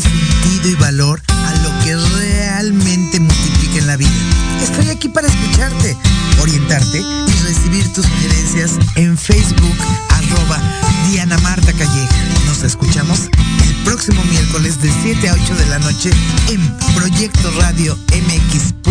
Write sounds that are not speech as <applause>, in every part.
Sentido y valor a lo que realmente multiplica en la vida. Estoy aquí para escucharte, orientarte y recibir tus sugerencias en Facebook, arroba Diana Marta Calleja. Nos escuchamos el próximo miércoles de 7 a 8 de la noche en Proyecto Radio MX.com.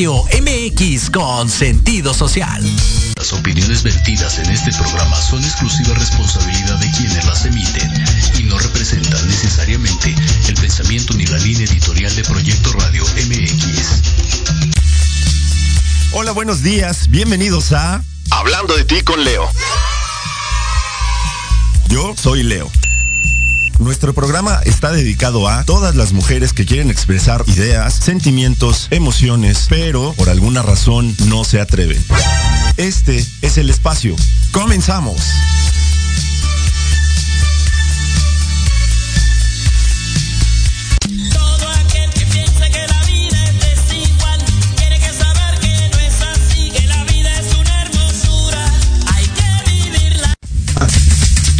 Radio MX con sentido social. Las opiniones vertidas en este programa son exclusiva responsabilidad de quienes las emiten y no representan necesariamente el pensamiento ni la línea editorial de Proyecto Radio MX. Hola, buenos días. Bienvenidos a Hablando de ti con Leo. Yo soy Leo. Nuestro programa está dedicado a todas las mujeres que quieren expresar ideas, sentimientos, emociones, pero por alguna razón no se atreven. Este es el espacio. Comenzamos.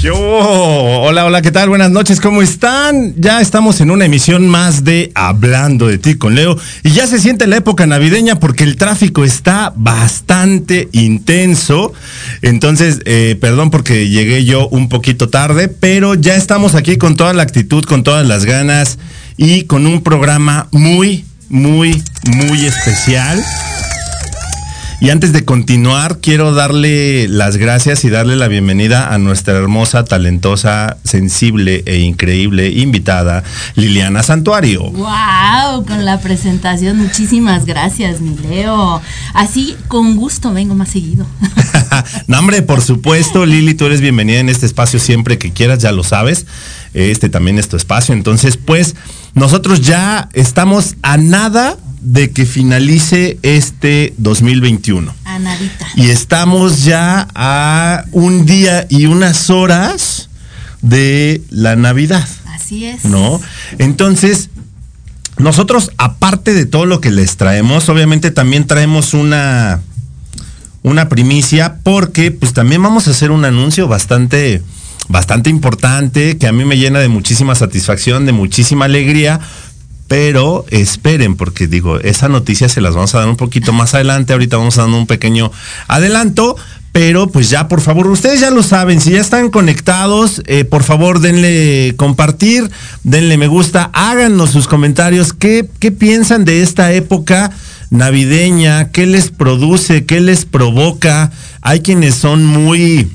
Yo, hola, hola, ¿qué tal? Buenas noches, ¿cómo están? Ya estamos en una emisión más de Hablando de ti con Leo y ya se siente la época navideña porque el tráfico está bastante intenso. Entonces, eh, perdón porque llegué yo un poquito tarde, pero ya estamos aquí con toda la actitud, con todas las ganas y con un programa muy, muy, muy especial. Y antes de continuar, quiero darle las gracias y darle la bienvenida a nuestra hermosa, talentosa, sensible e increíble invitada, Liliana Santuario. ¡Wow! Con la presentación, muchísimas gracias, mi Leo. Así, con gusto, vengo más seguido. <laughs> no, hombre, por supuesto, Lili, tú eres bienvenida en este espacio siempre que quieras, ya lo sabes. Este también es tu espacio. Entonces, pues, nosotros ya estamos a nada de que finalice este 2021. A nadita. Y estamos ya a un día y unas horas de la Navidad. Así es. ¿No? Entonces, nosotros, aparte de todo lo que les traemos, obviamente también traemos una, una primicia, porque pues también vamos a hacer un anuncio bastante, bastante importante, que a mí me llena de muchísima satisfacción, de muchísima alegría, pero esperen, porque digo, esa noticia se las vamos a dar un poquito más adelante. Ahorita vamos dar un pequeño adelanto. Pero pues ya, por favor, ustedes ya lo saben, si ya están conectados, eh, por favor denle compartir, denle me gusta, háganos sus comentarios, ¿qué, qué piensan de esta época navideña? ¿Qué les produce? ¿Qué les provoca? Hay quienes son muy,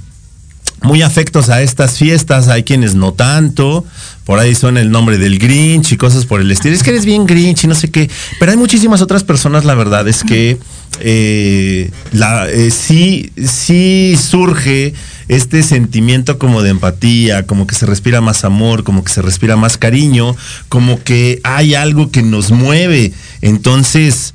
muy afectos a estas fiestas, hay quienes no tanto por ahí suena el nombre del Grinch y cosas por el estilo. Es que eres bien Grinch y no sé qué. Pero hay muchísimas otras personas, la verdad, es que eh, la, eh, sí, sí surge este sentimiento como de empatía, como que se respira más amor, como que se respira más cariño, como que hay algo que nos mueve. Entonces,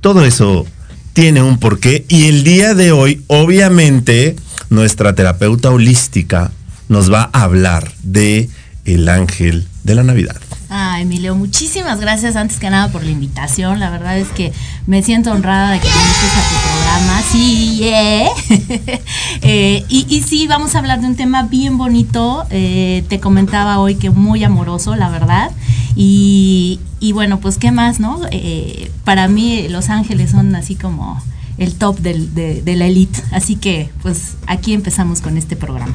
todo eso tiene un porqué. Y el día de hoy, obviamente, nuestra terapeuta holística nos va a hablar de el ángel de la Navidad. Ah, Emilio, muchísimas gracias antes que nada por la invitación. La verdad es que me siento honrada de que viniste a tu programa. Sí, <laughs> eh, y, sí, vamos a hablar de un tema bien bonito. Eh, te comentaba hoy que muy amoroso, la verdad. Y, bueno, pues qué más, ¿no? Eh, para mí Los Ángeles son así como el top de, de la elite. Así que pues aquí empezamos con este programa.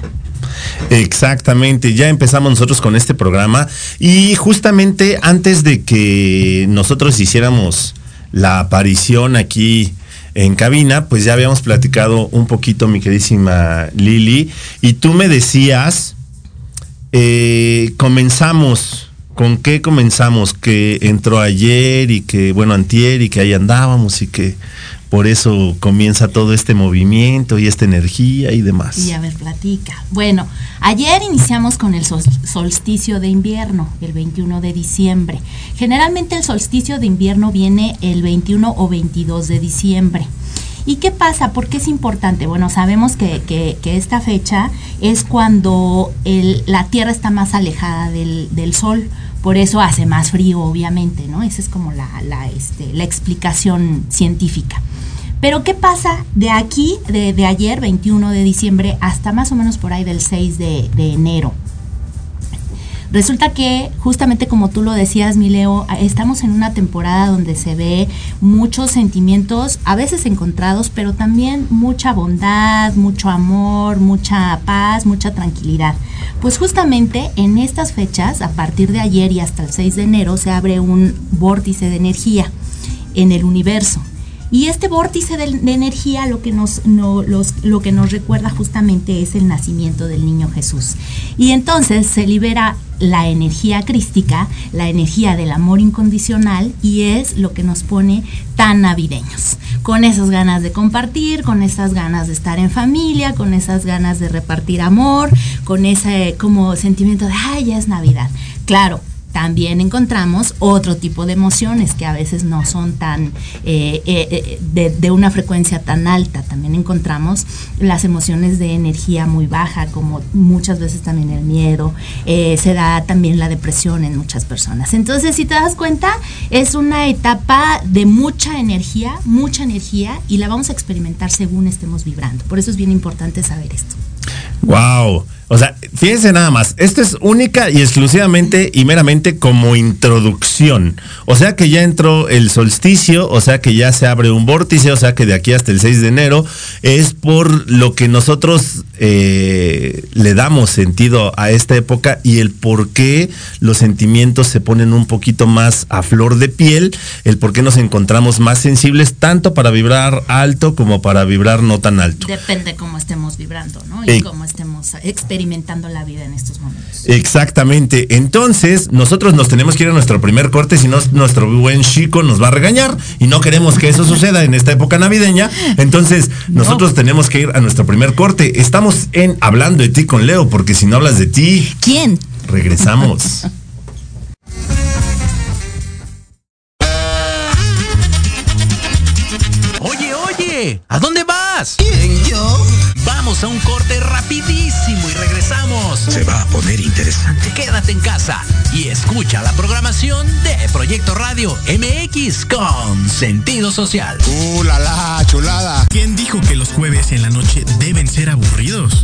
Exactamente, ya empezamos nosotros con este programa y justamente antes de que nosotros hiciéramos la aparición aquí en cabina, pues ya habíamos platicado un poquito, mi queridísima Lili, y tú me decías, eh, comenzamos, ¿con qué comenzamos? Que entró ayer y que, bueno, antier y que ahí andábamos y que por eso comienza todo este movimiento y esta energía y demás. Y a ver, platica. Bueno, ayer iniciamos con el solsticio de invierno, el 21 de diciembre. Generalmente el solsticio de invierno viene el 21 o 22 de diciembre. ¿Y qué pasa? ¿Por qué es importante? Bueno, sabemos que, esta fecha es cuando la Tierra está más alejada del, Sol, por eso hace más frío, obviamente, ¿no? Esa es como la, este, la explicación científica. Pero ¿qué pasa de aquí, de, ayer, 21 de diciembre, hasta más o menos por ahí del 6 de, enero? Resulta que, justamente como tú lo decías, Mileo, estamos en una temporada donde se ve muchos sentimientos, a veces encontrados, pero también mucha bondad, mucho amor, mucha paz, mucha tranquilidad. Pues justamente en estas fechas, a partir de ayer y hasta el 6 de enero, se abre un vórtice de energía en el universo. Y este vórtice de, energía lo que, nos, lo que nos recuerda justamente es el nacimiento del niño Jesús. Y entonces se libera la energía crística, la energía del amor incondicional y es lo que nos pone tan navideños. Con esas ganas de compartir, con esas ganas de estar en familia, con esas ganas de repartir amor, con ese como sentimiento de, ay, ya es Navidad. Claro, también encontramos otro tipo de emociones que a veces no son tan eh, eh, eh, de, una frecuencia tan alta. También encontramos las emociones de energía muy baja, como muchas veces también el miedo. se da también la depresión en muchas personas. Entonces, si te das cuenta, es una etapa de mucha energía, mucha energía, y la vamos a experimentar según estemos vibrando. Por eso es bien importante saber esto. Wow. O sea, fíjense nada más, esto es única y exclusivamente y meramente como introducción. O sea que ya entró el solsticio, o sea que ya se abre un vórtice, o sea que de aquí hasta el 6 de enero es por lo que nosotros eh, le damos sentido a esta época y el por qué los sentimientos se ponen un poquito más a flor de piel, el por qué nos encontramos más sensibles tanto para vibrar alto como para vibrar no tan alto. Depende cómo estemos vibrando, ¿no? Y eh, cómo estemos experimentando la vida en estos momentos. Exactamente. Entonces, nosotros nos tenemos que ir a nuestro primer corte, si no, nuestro buen chico nos va a regañar y no queremos que eso suceda en esta época navideña. Entonces, nosotros no. tenemos que ir a nuestro primer corte. Estamos en Hablando de ti con Leo, porque si no hablas de ti. ¿Quién? Regresamos. <laughs> oye, ¿a dónde vas? ¿Quién, yo? Vamos a un corte rapidísimo y regresamos. Se va a poner interesante. Quédate en casa y escucha la programación de Proyecto Radio MX con sentido social. ¡Uh, la, la chulada! ¿Quién dijo que los jueves en la noche deben ser aburridos?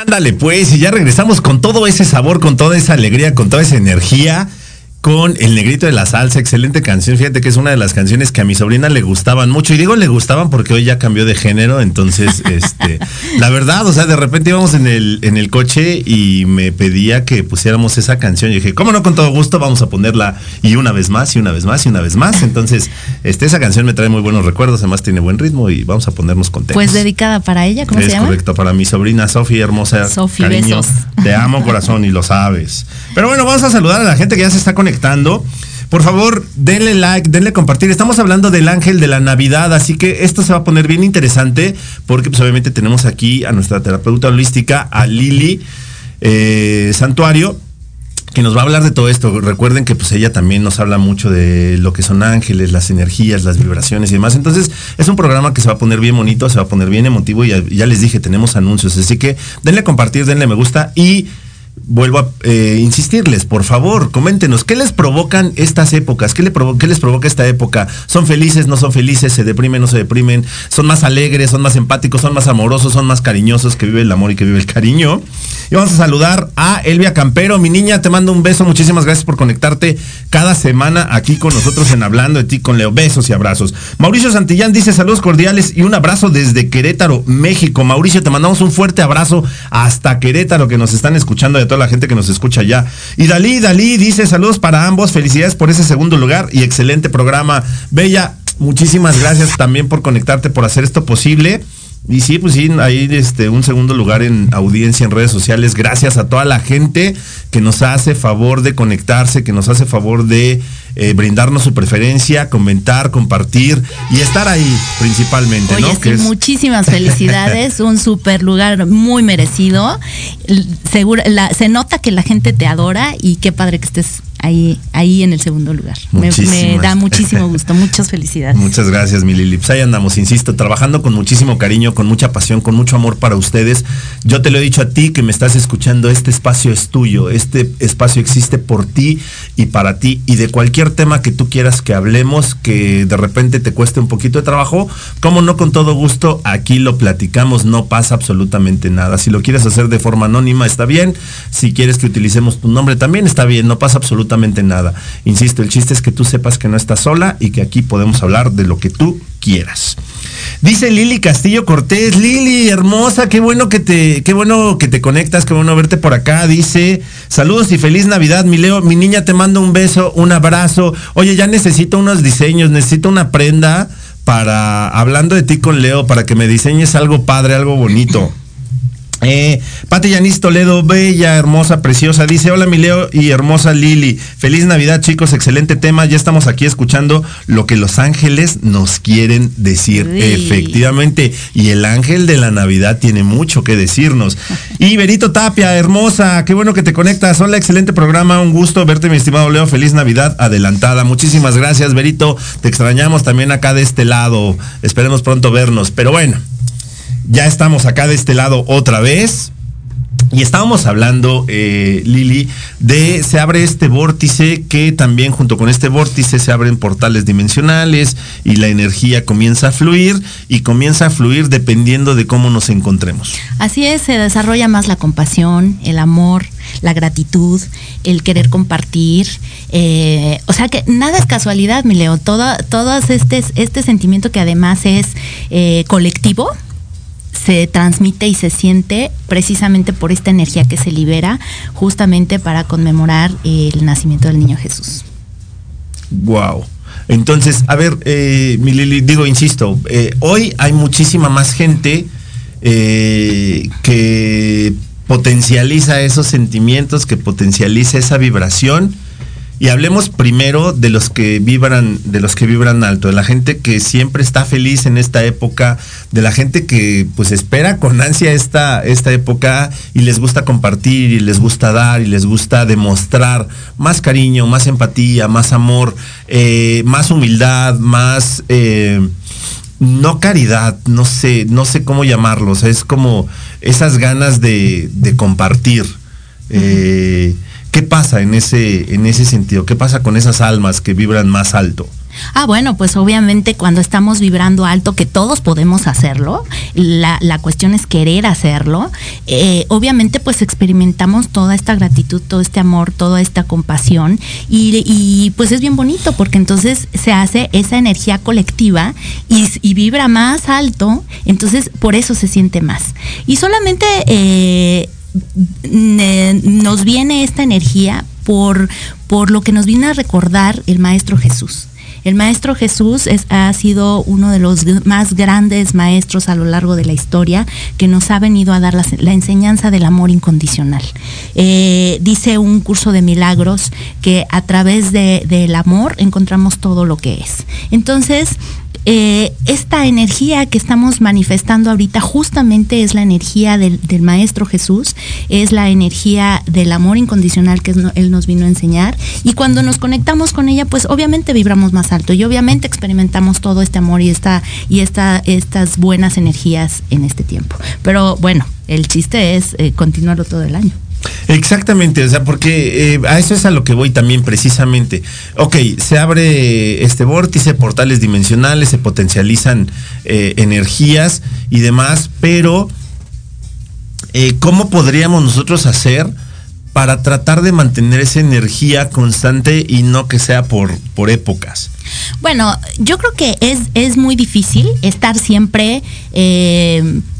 Ándale pues, y ya regresamos con todo ese sabor, con toda esa alegría, con toda esa energía con El Negrito de la Salsa, excelente canción. Fíjate que es una de las canciones que a mi sobrina le gustaban mucho. Y digo le gustaban porque hoy ya cambió de género. Entonces, <laughs> este, la verdad, o sea, de repente íbamos en el, en el coche y me pedía que pusiéramos esa canción. Y dije, ¿cómo no? Con todo gusto, vamos a ponerla y una vez más, y una vez más, y una vez más. Entonces, este, esa canción me trae muy buenos recuerdos, además tiene buen ritmo y vamos a ponernos contentos. Pues dedicada para ella, ¿cómo es se llama? correcto, para mi sobrina Sofía, hermosa. Sofía. Te amo, corazón, y lo sabes. Pero bueno, vamos a saludar a la gente que ya se está conectando. Por favor, denle like, denle compartir. Estamos hablando del ángel de la Navidad, así que esto se va a poner bien interesante porque pues obviamente tenemos aquí a nuestra terapeuta holística, a Lili eh, Santuario que nos va a hablar de todo esto. Recuerden que pues ella también nos habla mucho de lo que son ángeles, las energías, las vibraciones y demás. Entonces es un programa que se va a poner bien bonito, se va a poner bien emotivo y ya, ya les dije, tenemos anuncios. Así que denle compartir, denle me gusta y vuelvo a eh, insistirles, por favor, coméntenos, ¿qué les provocan estas épocas? ¿Qué, le qué les provoca esta época? ¿Son felices, no son felices? ¿Se deprimen, no se deprimen? ¿Son más alegres, son más empáticos, son más amorosos, son más cariñosos, que vive el amor y que vive el cariño? Y vamos a saludar a Elvia Campero, mi niña, te mando un beso, muchísimas gracias por conectarte cada semana aquí con nosotros en Hablando de ti con Leo. Besos y abrazos. Mauricio Santillán dice saludos cordiales y un abrazo desde Querétaro, México. Mauricio, te mandamos un fuerte abrazo hasta Querétaro que nos están escuchando, de toda la gente que nos escucha allá. Y Dalí, Dalí dice saludos para ambos, felicidades por ese segundo lugar y excelente programa. Bella, muchísimas gracias también por conectarte, por hacer esto posible. Y sí, pues sí, ahí este, un segundo lugar en audiencia en redes sociales. Gracias a toda la gente que nos hace favor de conectarse, que nos hace favor de eh, brindarnos su preferencia, comentar, compartir y estar ahí principalmente, Oye, ¿no? sí, Que es- muchísimas felicidades, <laughs> un super lugar muy merecido. Seguro, la- se nota que la gente te adora y qué padre que estés ahí, ahí en el segundo lugar. Me, da muchísimo <laughs> gusto, muchas felicidades. Muchas gracias, mi Lili. Pues ahí andamos, insisto, trabajando con muchísimo cariño, con mucha pasión, con mucho amor para ustedes. Yo te lo he dicho a ti que me estás escuchando, este espacio es tuyo, este espacio existe por ti y para ti y de cualquier tema que tú quieras que hablemos, que de repente te cueste un poquito de trabajo, como no con todo gusto, aquí lo platicamos, no pasa absolutamente nada. Si lo quieres hacer de forma anónima, está bien. Si quieres que utilicemos tu nombre, también está bien, no pasa absolutamente nada. Insisto, el chiste es que tú sepas que no estás sola y que aquí podemos hablar de lo que tú quieras. Dice Lili Castillo Cortés, Lili, hermosa, qué bueno que te, qué bueno que te conectas, qué bueno verte por acá. Dice, saludos y feliz Navidad, mi Leo, mi niña te mando un beso, un abrazo. Oye, ya necesito unos diseños, necesito una prenda para, hablando de ti con Leo, para que me diseñes algo padre, algo bonito. Eh, Pati Yanis Toledo, bella, hermosa, preciosa, dice, hola mi Leo y hermosa Lili, feliz Navidad chicos, excelente tema, ya estamos aquí escuchando lo que los ángeles nos quieren decir, efectivamente, y el ángel de la Navidad tiene mucho que decirnos. <laughs> Y Berito Tapia, hermosa, qué bueno que te conectas, hola, excelente programa, un gusto verte mi estimado Leo, feliz Navidad adelantada, muchísimas gracias Berito, te extrañamos también acá de este lado, esperemos pronto vernos, pero bueno ya estamos acá de este lado otra vez. Y estábamos hablando, eh, Lili, de se abre este vórtice que también junto con este vórtice se abren portales dimensionales y la energía comienza a fluir y comienza a fluir dependiendo de cómo nos encontremos. Así es, se desarrolla más la compasión, el amor, la gratitud, el querer compartir. eh, o sea que nada es casualidad, mi Leo. Todo, todos este, este sentimiento que además es eh, colectivo se transmite y se siente precisamente por esta energía que se libera justamente para conmemorar el nacimiento del niño Jesús. Wow. Entonces, a ver, eh, mi Lili, digo, insisto, eh, hoy hay muchísima más gente eh, que potencializa esos sentimientos, que potencializa esa vibración. Y hablemos primero de los que vibran, de los que vibran alto, de la gente que siempre está feliz en esta época, de la gente que pues espera con ansia esta, esta época y les gusta compartir y les gusta dar y les gusta demostrar más cariño, más empatía, más amor, eh, más humildad, más eh, no caridad, no sé, no sé cómo llamarlo, es como esas ganas de, de compartir. Eh, ¿Qué pasa en ese, en ese sentido? ¿Qué pasa con esas almas que vibran más alto? Ah, bueno, pues obviamente cuando estamos vibrando alto, que todos podemos hacerlo, la, la cuestión es querer hacerlo, eh, obviamente pues experimentamos toda esta gratitud, todo este amor, toda esta compasión y, pues es bien bonito porque entonces se hace esa energía colectiva y, y vibra más alto, entonces por eso se siente más. Y solamente... Eh, nos viene esta energía por, por lo que nos viene a recordar el Maestro Jesús. El Maestro Jesús es, ha sido uno de los más grandes maestros a lo largo de la historia que nos ha venido a dar la, enseñanza del amor incondicional. Eh, dice un curso de milagros que a través de, del amor encontramos todo lo que es. Entonces, eh, esta energía que estamos manifestando ahorita justamente es la energía del, Maestro Jesús, es la energía del amor incondicional que Él nos vino a enseñar. Y cuando nos conectamos con ella, pues obviamente vibramos más alto y obviamente experimentamos todo este amor y, esta, y esta, estas buenas energías en este tiempo. Pero bueno, el chiste es eh, continuarlo todo el año. Exactamente, o sea, porque eh, a eso es a lo que voy también precisamente. Ok, se abre este vórtice, portales dimensionales, se potencializan eh, energías y demás, pero eh, ¿cómo podríamos nosotros hacer para tratar de mantener esa energía constante y no que sea por, por épocas? Bueno, yo creo que es, es muy difícil estar siempre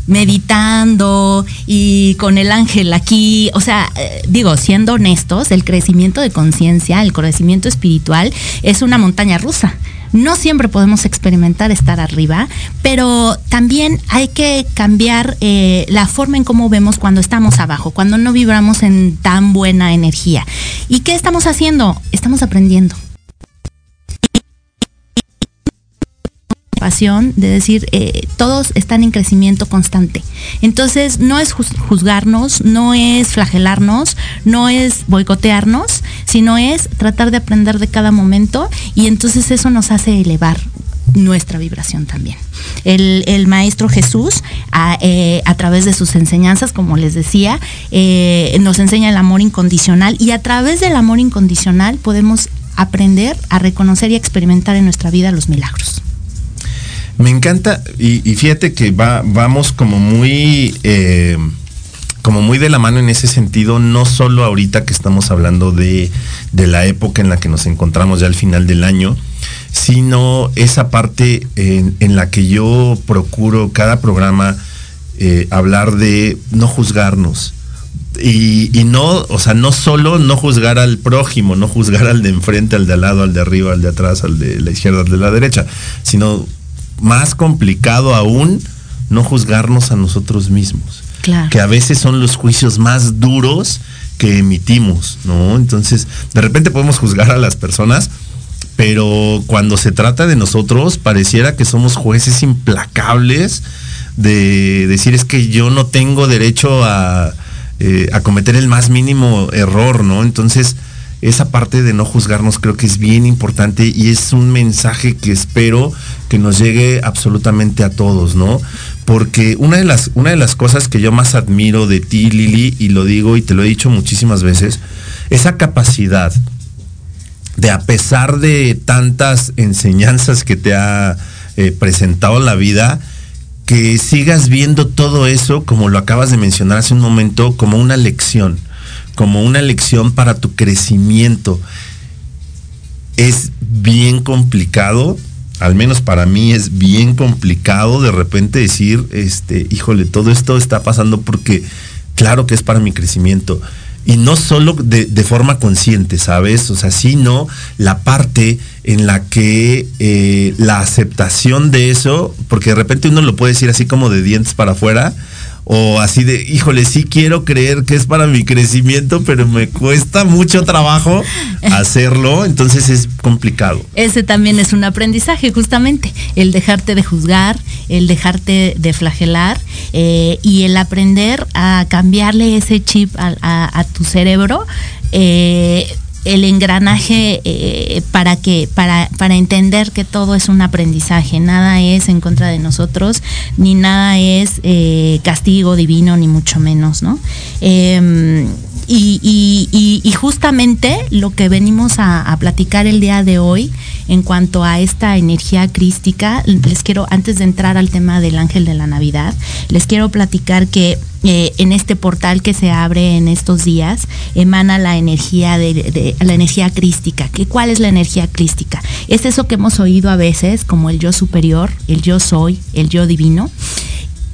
meditando y con el ángel aquí, o sea, eh, digo, siendo honestos, el crecimiento de conciencia, el crecimiento espiritual es una montaña rusa. No siempre podemos experimentar estar arriba, pero también hay que cambiar eh, la forma en cómo vemos cuando estamos abajo, cuando no vibramos en tan buena energía. ¿Y qué estamos haciendo? Estamos aprendiendo. De decir eh, todos están en crecimiento constante. Entonces no es juzgarnos, no es flagelarnos, no es boicotearnos, sino es tratar de aprender de cada momento y entonces eso nos hace elevar nuestra vibración también. El, Maestro Jesús, a, eh, a, través de sus enseñanzas, como les decía, eh, nos enseña el amor incondicional y a través del amor incondicional podemos aprender a reconocer y a experimentar en nuestra vida los milagros. Me encanta, y, fíjate que va, vamos como muy, eh, como muy de la mano en ese sentido, no solo ahorita que estamos hablando de, la época en la que nos encontramos ya al final del año, sino esa parte en, en la que yo procuro cada programa eh, hablar de no juzgarnos. Y, y, no, o sea, no solo no juzgar al prójimo, no juzgar al de enfrente, al de al lado, al de arriba, al de atrás, al de la izquierda, al de la derecha, sino más complicado aún no juzgarnos a nosotros mismos. Claro. Que a veces son los juicios más duros que emitimos, ¿no? Entonces, de repente podemos juzgar a las personas, pero cuando se trata de nosotros, pareciera que somos jueces implacables de decir es que yo no tengo derecho a, eh, a cometer el más mínimo error, ¿no? Entonces, esa parte de no juzgarnos creo que es bien importante y es un mensaje que espero que nos llegue absolutamente a todos, ¿no? Porque una de las, una de las cosas que yo más admiro de ti, Lili, y lo digo y te lo he dicho muchísimas veces, esa capacidad de a pesar de tantas enseñanzas que te ha eh, presentado la vida, que sigas viendo todo eso, como lo acabas de mencionar hace un momento, como una lección como una lección para tu crecimiento. Es bien complicado, al menos para mí es bien complicado de repente decir, este, híjole, todo esto está pasando porque claro que es para mi crecimiento. Y no solo de, de forma consciente, ¿sabes? O sea, sino la parte en la que eh, la aceptación de eso, porque de repente uno lo puede decir así como de dientes para afuera, o así de, híjole, sí quiero creer que es para mi crecimiento, pero me cuesta mucho trabajo <laughs> hacerlo, entonces es complicado. Ese también es un aprendizaje, justamente, el dejarte de juzgar, el dejarte de flagelar eh, y el aprender a cambiarle ese chip a, a, a tu cerebro. Eh, el engranaje eh, para que para, para entender que todo es un aprendizaje. Nada es en contra de nosotros ni nada es eh, castigo divino ni mucho menos no eh, y, y, y, y, justamente lo que venimos a, a, platicar el día de hoy en cuanto a esta energía crística, les quiero, antes de entrar al tema del ángel de la Navidad, les quiero platicar que eh, en este portal que se abre en estos días emana la energía de, la energía crística. ¿Qué, ¿Cuál es la energía crística? Es eso que hemos oído a veces como el yo superior, el yo soy, el yo divino,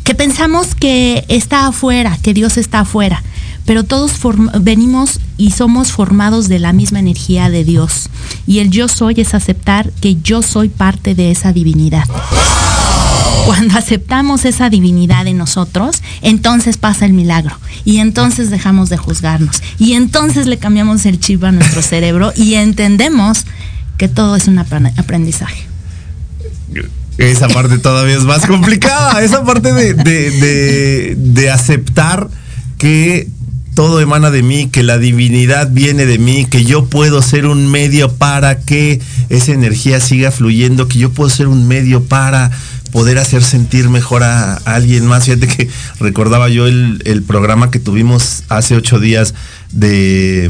que pensamos que está afuera, que Dios está afuera pero todos venimos y somos formados de la misma energía de Dios. Y el yo soy es aceptar que yo soy parte de esa divinidad. Cuando aceptamos esa divinidad en nosotros, entonces pasa el milagro. Y entonces dejamos de juzgarnos. Y entonces le cambiamos el chip a nuestro <laughs> cerebro y entendemos que todo es un aprendizaje. Esa parte todavía es más <laughs> complicada. Esa parte de, de, aceptar que todo emana de mí, que la divinidad viene de mí, que yo puedo ser un medio para que esa energía siga fluyendo, que yo puedo ser un medio para poder hacer sentir mejor a, alguien más. Fíjate que recordaba yo el, el programa que tuvimos hace ocho días de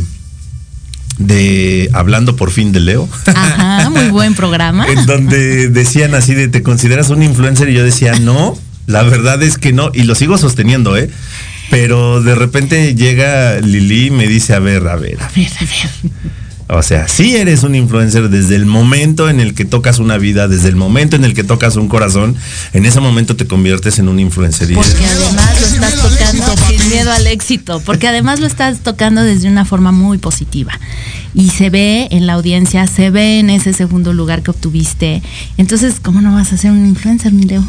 de Hablando por fin de Leo. Ajá, muy buen <laughs> programa. en donde decían así de, ¿te consideras un influencer? Y yo decía, no, la verdad es que no. Y lo sigo sosteniendo, ¿eh? Pero de repente llega Lili y me dice, a ver, a ver, a ver, a ver. O sea, sí eres un influencer desde el momento en el que tocas una vida, desde el momento en el que tocas un corazón, en ese momento te conviertes en un influencer. Porque además lo estás tocando sin miedo al éxito, porque además lo estás tocando desde una forma muy positiva y se ve en la audiencia, se ve en ese segundo lugar que obtuviste. Entonces, ¿cómo no vas a ser un influencer, mi Leo?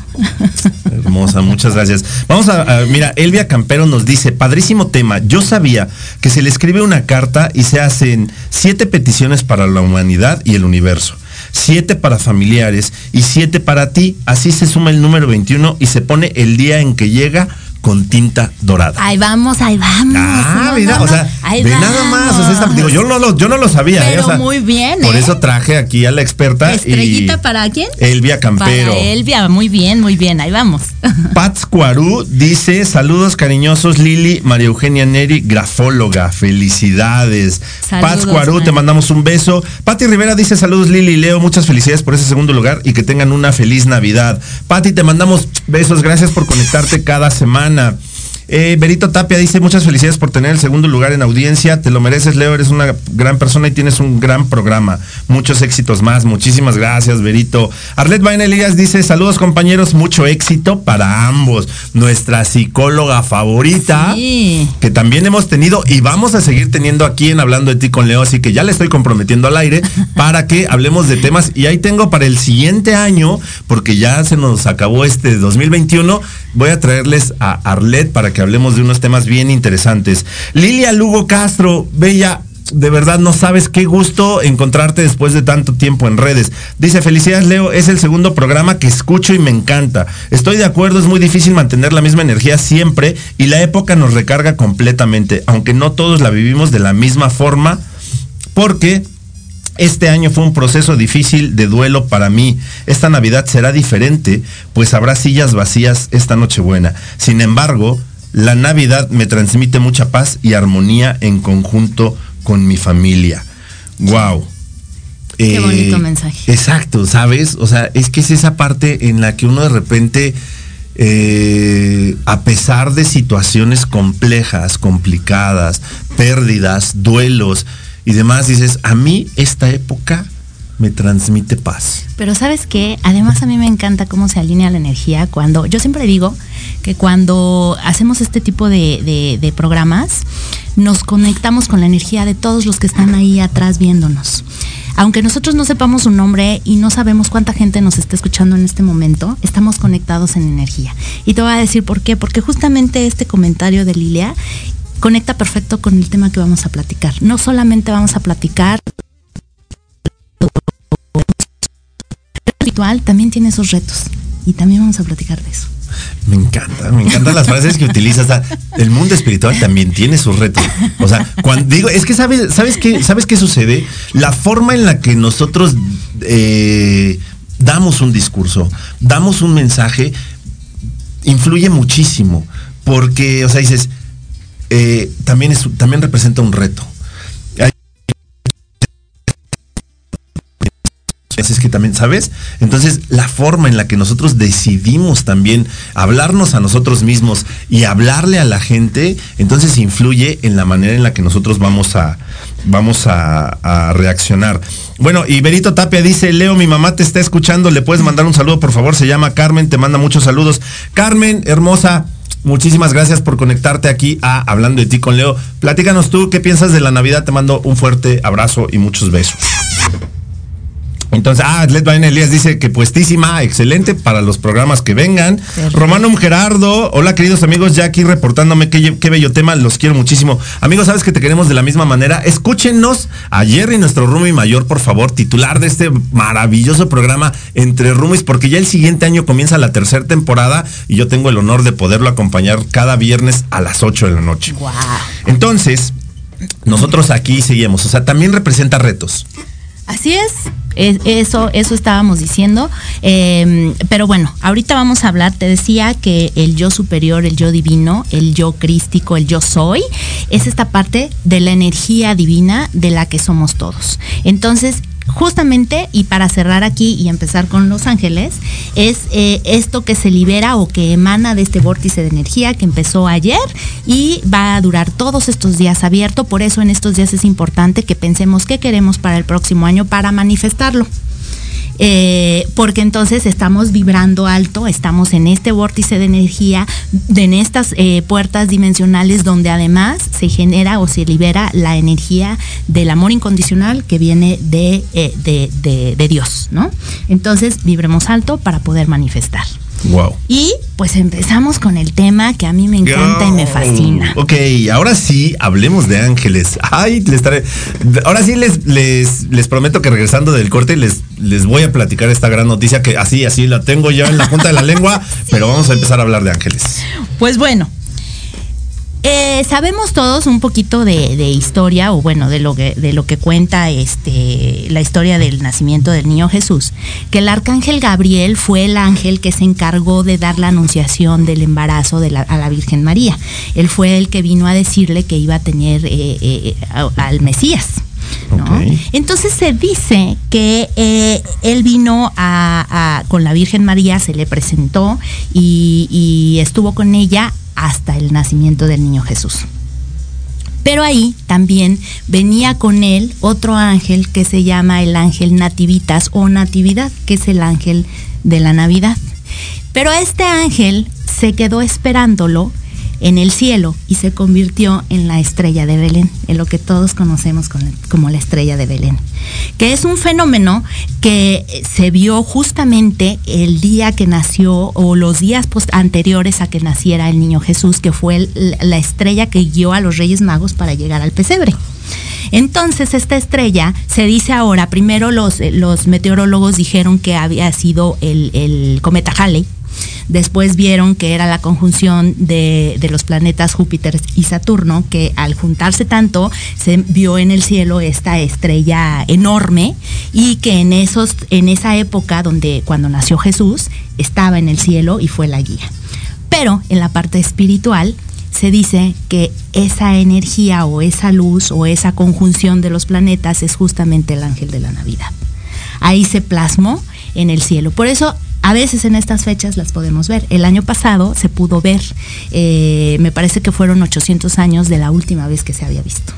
<laughs> Hermosa, muchas gracias. Vamos a, mira, Elvia Campero nos dice, padrísimo tema, yo sabía que se le escribe una carta y se hacen siete peticiones para la humanidad y el universo siete para familiares y siete para ti. Así se suma el número 21 y se pone el día en que llega con tinta dorada. Ahí vamos, ahí vamos. Ah, mira, o sea, de nada más. digo, yo no lo, yo no lo sabía. ¿eh? muy bien. Por ¿eh? eso traje aquí a la experta. ¿Estrellita para quién? Elvia Campero. Para Elvia, muy bien, muy bien, ahí vamos. <laughs> Pats Cuarú dice, saludos cariñosos Lili, María Eugenia Neri, grafóloga, felicidades. Pats Cuarú, te mandamos un beso. Patti Rivera dice, saludos Lili y Leo, muchas felicidades por ese segundo lugar y que tengan una feliz Navidad. Patti, te mandamos besos, gracias por conectarte cada semana. Ana. Eh, Berito Tapia dice muchas felicidades por tener el segundo lugar en audiencia. Te lo mereces, Leo. Eres una gran persona y tienes un gran programa. Muchos éxitos más. Muchísimas gracias, Berito. Arlet Vaina Elías dice saludos compañeros. Mucho éxito para ambos. Nuestra psicóloga favorita. Que también hemos tenido y vamos a seguir teniendo aquí en Hablando de ti con Leo. Así que ya le estoy comprometiendo al aire <laughs> para que hablemos de temas. Y ahí tengo para el siguiente año, porque ya se nos acabó este 2021, voy a traerles a Arlet para que hablemos de unos temas bien interesantes. Lilia Lugo Castro, Bella, de verdad no sabes qué gusto encontrarte después de tanto tiempo en redes. Dice, felicidades Leo, es el segundo programa que escucho y me encanta. Estoy de acuerdo, es muy difícil mantener la misma energía siempre y la época nos recarga completamente, aunque no todos la vivimos de la misma forma, porque este año fue un proceso difícil de duelo para mí. Esta Navidad será diferente, pues habrá sillas vacías esta Nochebuena. Sin embargo, la Navidad me transmite mucha paz y armonía en conjunto con mi familia. Wow. Qué bonito eh, mensaje. Exacto, ¿sabes? O sea, es que es esa parte en la que uno de repente, eh, a pesar de situaciones complejas, complicadas, pérdidas, duelos y demás, dices, a mí esta época me transmite paz. Pero sabes qué, además a mí me encanta cómo se alinea la energía cuando, yo siempre digo que cuando hacemos este tipo de, de, programas, nos conectamos con la energía de todos los que están ahí atrás viéndonos. Aunque nosotros no sepamos su nombre y no sabemos cuánta gente nos está escuchando en este momento, estamos conectados en energía. Y te voy a decir por qué, porque justamente este comentario de Lilia conecta perfecto con el tema que vamos a platicar. No solamente vamos a platicar espiritual también tiene esos retos y también vamos a platicar de eso. Me encanta, me encantan las frases que utilizas. El mundo espiritual también tiene sus retos. O sea, cuando digo, es que sabes, ¿sabes qué, ¿sabes qué sucede? La forma en la que nosotros eh, damos un discurso, damos un mensaje, influye muchísimo. Porque, o sea, dices, eh, también, es, también representa un reto. es que también, ¿sabes? Entonces, la forma en la que nosotros decidimos también hablarnos a nosotros mismos y hablarle a la gente, entonces influye en la manera en la que nosotros vamos a, vamos a, reaccionar. Bueno, y Berito Tapia dice, Leo, mi mamá te está escuchando, le puedes mandar un saludo, por favor, se llama Carmen, te manda muchos saludos. Carmen, hermosa, Muchísimas gracias por conectarte aquí a Hablando de ti con Leo. Platícanos tú qué piensas de la Navidad. Te mando un fuerte abrazo y muchos besos. Entonces, ah, Led Vaina Elías dice que puestísima, excelente para los programas que vengan. Perfecto. Romanum Gerardo, hola queridos amigos, ya aquí reportándome qué, qué bello tema, los quiero muchísimo. Amigos, sabes que te queremos de la misma manera. Escúchenos a Jerry, nuestro Rumi mayor, por favor, titular de este maravilloso programa Entre Rumis, porque ya el siguiente año comienza la tercera temporada y yo tengo el honor de poderlo acompañar cada viernes a las 8 de la noche. Wow. Entonces, nosotros aquí seguimos, o sea, también representa retos. Así es. Es- Eso, eso estábamos diciendo. Eh, pero bueno, ahorita vamos a hablar, te decía que el yo superior, el yo divino, el yo crístico, el yo soy, es esta parte de la energía divina de la que somos todos. Entonces, justamente, y para cerrar aquí y empezar con los ángeles, es eh, esto que se libera o que emana de este vórtice de energía que empezó ayer y va a durar todos estos días abierto. Por eso en estos días es importante que pensemos qué queremos para el próximo año para manifestarlo. Eh, porque entonces estamos vibrando alto, estamos en este vórtice de energía, en estas eh, puertas dimensionales donde además se genera o se libera la energía del amor incondicional que viene de, eh, de, de- de Dios, ¿no? Entonces vibremos alto para poder manifestar. Wow. Y pues empezamos con el tema que a mí me encanta y me fascina. Ok, ahora sí, hablemos de ángeles. Ay, les estaré. Ahora sí les, les, les prometo que regresando del corte les, les voy a platicar esta gran noticia que así, así la tengo ya en la punta de la lengua, <laughs> pero vamos a empezar a hablar de ángeles. Pues bueno, eh, sabemos todos un poquito de, de historia, o bueno, de lo que, de lo que cuenta este, la historia del nacimiento del niño Jesús, que el arcángel Gabriel fue el ángel que se encargó de dar la anunciación del embarazo de la- a la Virgen María. Él fue el que vino a decirle que iba a tener eh, eh, al Mesías. Entonces se dice que eh, él vino a, a- con la Virgen María, se le presentó y, y estuvo con ella hasta el nacimiento del niño Jesús. Pero ahí también venía con él otro ángel que se llama el ángel nativitas o natividad, que es el ángel de la Navidad. Pero este ángel se quedó esperándolo en el cielo y se convirtió en la estrella de Belén, en lo que todos conocemos con- como la estrella de Belén, que es un fenómeno que se vio justamente el día que nació o los días anteriores a que naciera el niño Jesús, que fue la estrella que guió a los Reyes Magos para llegar al pesebre. Entonces, esta estrella se dice ahora, primero los, los meteorólogos dijeron que había sido el, el cometa Halley, después vieron que era la conjunción de, los planetas Júpiter y Saturno, que al juntarse tanto se vio en el cielo esta estrella enorme y que en, esos, en esa época donde cuando nació Jesús estaba en el cielo y fue la guía. Pero en la parte espiritual se dice que esa energía o esa luz o esa conjunción de los planetas es justamente el ángel de la Navidad. Ahí se plasmó en el cielo. Por eso a veces en estas fechas las podemos ver. El año pasado se pudo ver, eh, me parece que fueron 800 años de la última vez que se había visto.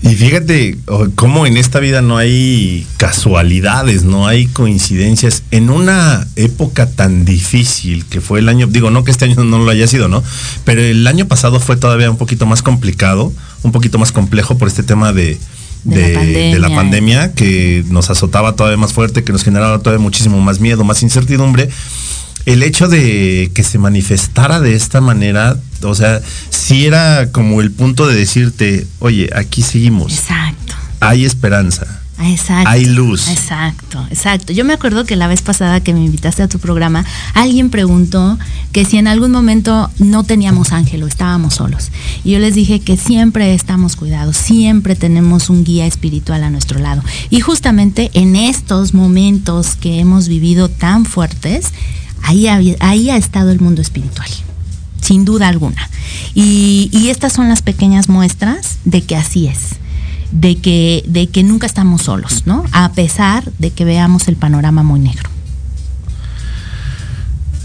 Y fíjate cómo en esta vida no hay casualidades, no hay coincidencias. En una época tan difícil que fue el año, digo, no que este año no lo haya sido, ¿no? Pero el año pasado fue todavía un poquito más complicado, un poquito más complejo por este tema de, De la de- de la pandemia. pandemia que nos azotaba todavía más fuerte, que nos generaba todavía muchísimo más miedo, más incertidumbre. El hecho de que se manifestara de esta manera, o sea, sí era como el punto de decirte, oye, aquí seguimos, Exacto. hay esperanza. Ah, Exacto. Hay luz. Exacto, exacto. Yo me acuerdo que la vez pasada que me invitaste a tu programa, alguien preguntó que si en algún momento no teníamos ángel o estábamos solos. Y yo les dije que siempre estamos cuidados, siempre tenemos un guía espiritual a nuestro lado. Y justamente en estos momentos que hemos vivido tan fuertes, ahí, ha estado el mundo espiritual sin duda alguna. Y, y estas son las pequeñas muestras de que así es, de que, de que nunca estamos solos, ¿no? A pesar de que veamos el panorama muy negro.